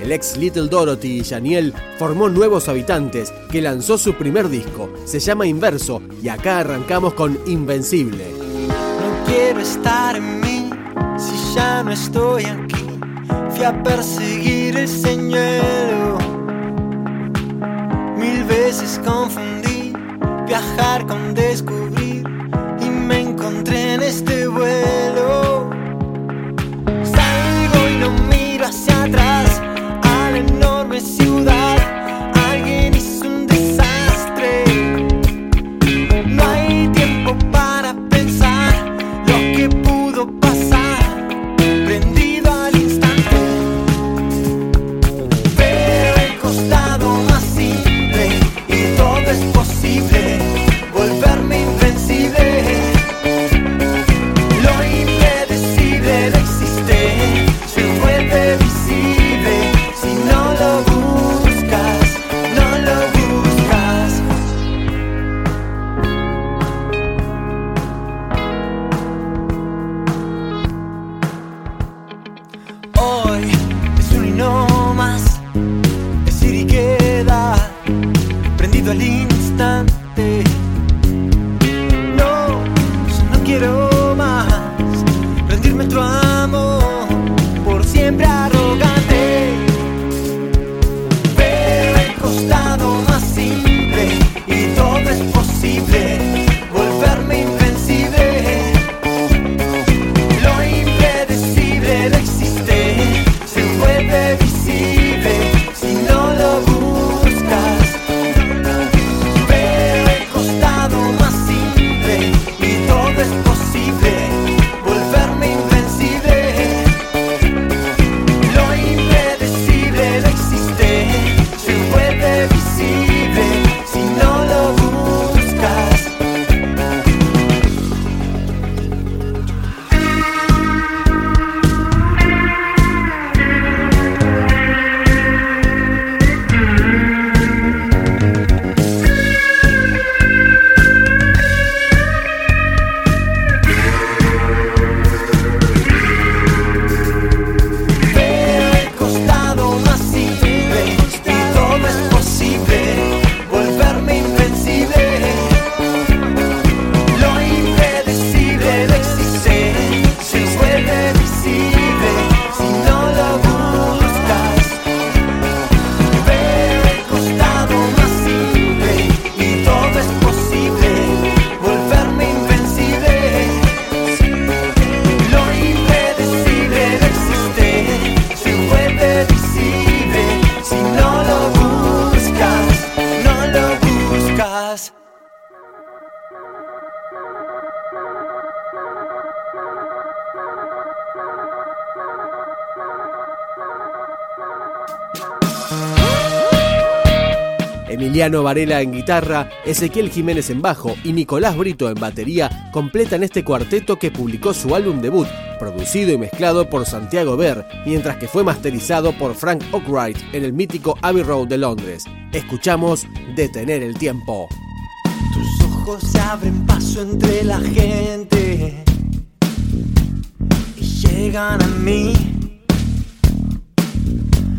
el ex Little Dorothy y Janiel, formó Nuevos Habitantes, que lanzó su primer disco. Se llama Inverso y acá arrancamos con Invencible. No quiero estar en mí si ya no estoy aquí. Fui a perseguir el señuelo. Mil veces confundí viajar con descubrir Emiliano Varela en guitarra, Ezequiel Jiménez en bajo y Nicolás Brito en batería completan este cuarteto que publicó su álbum debut, producido y mezclado por Santiago Ver, mientras que fue masterizado por Frank Oakwright en el mítico Abbey Road de Londres. Escuchamos Detener el Tiempo. Tus ojos se abren paso entre la gente y llegan a mí.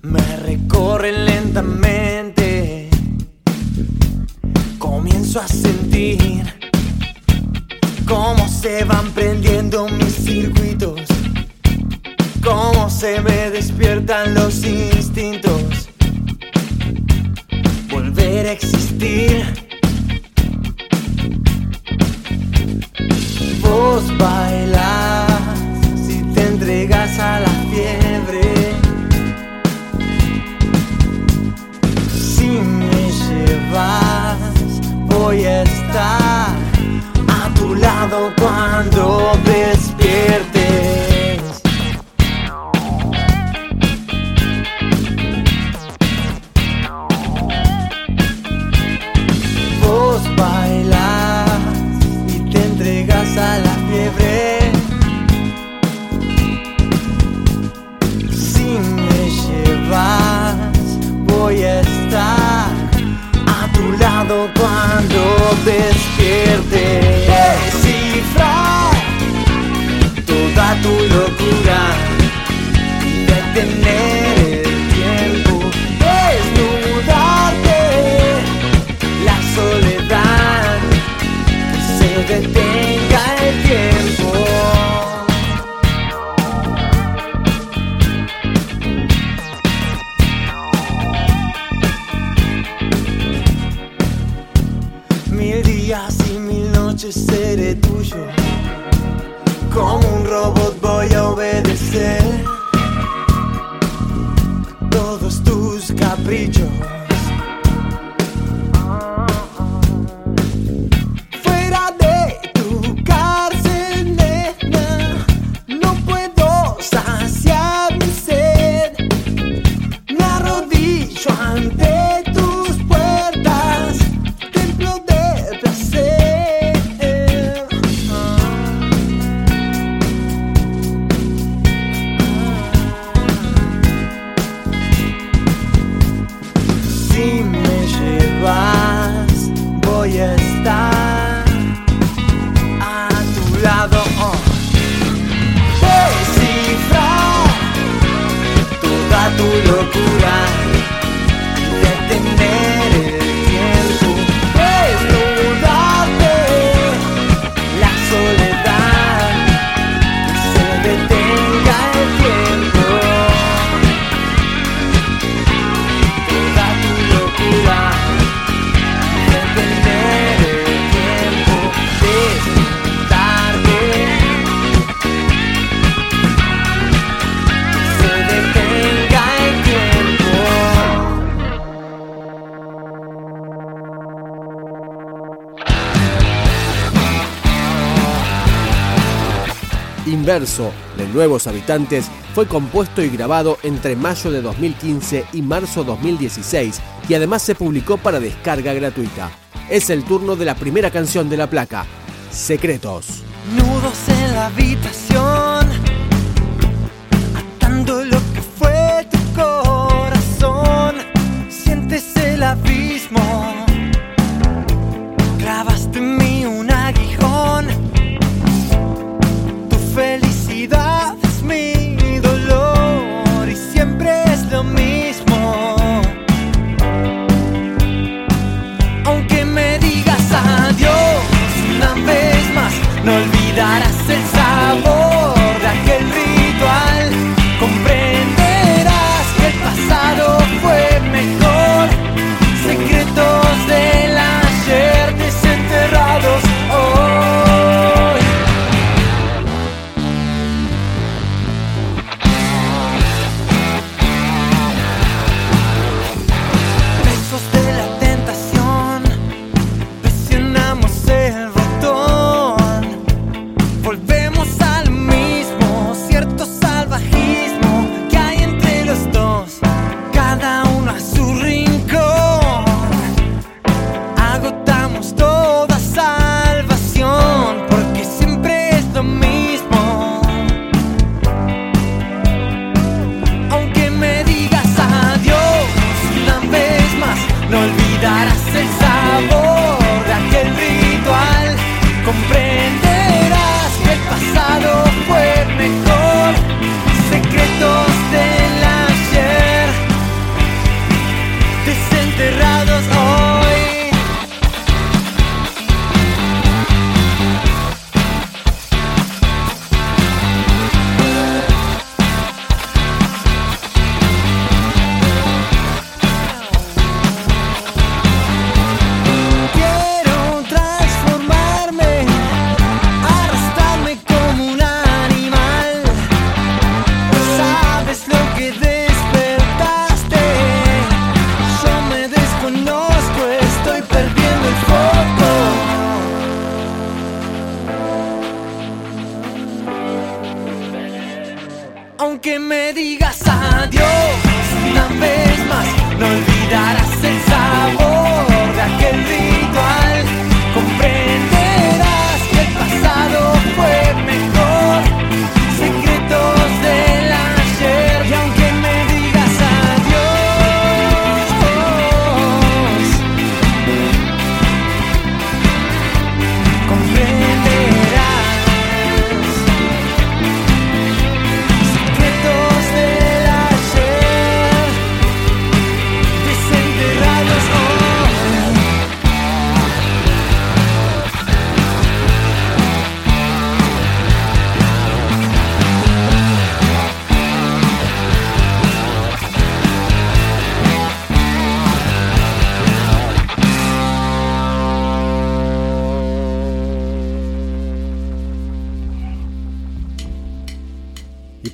Me recorren lentamente. A sentir cómo se van prendiendo mis circuitos, cómo se me despiertan los instintos. Volver a existir. Vos bailas si te entregas a la cuando despiertes. Vos bailas y te entregas a la fiebre. Si me llevas, voy a estar a tu lado cuando despiertes. detenga el tiempo. Mil días y mil noches seré tuyo. Como inverso de nuevos habitantes fue compuesto y grabado entre mayo de 2015 y marzo 2016 y además se publicó para descarga gratuita. Es el turno de la primera canción de la placa, Secretos. Nudos en la habitación, atándolo aunque me digas adiós una vez más, no olvidarás el sabor de aquel día.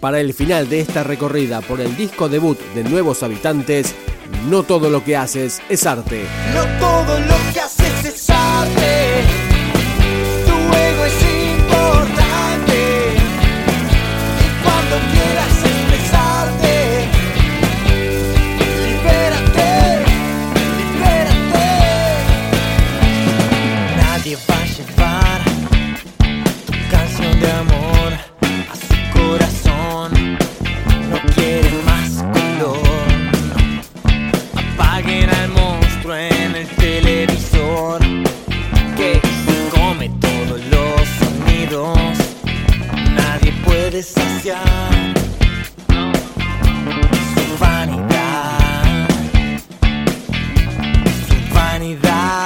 Para el final de esta recorrida por el disco debut de Nuevos Habitantes, no todo lo que haces es arte. No todo lo que haces presencia, su vanidad, su vanidad.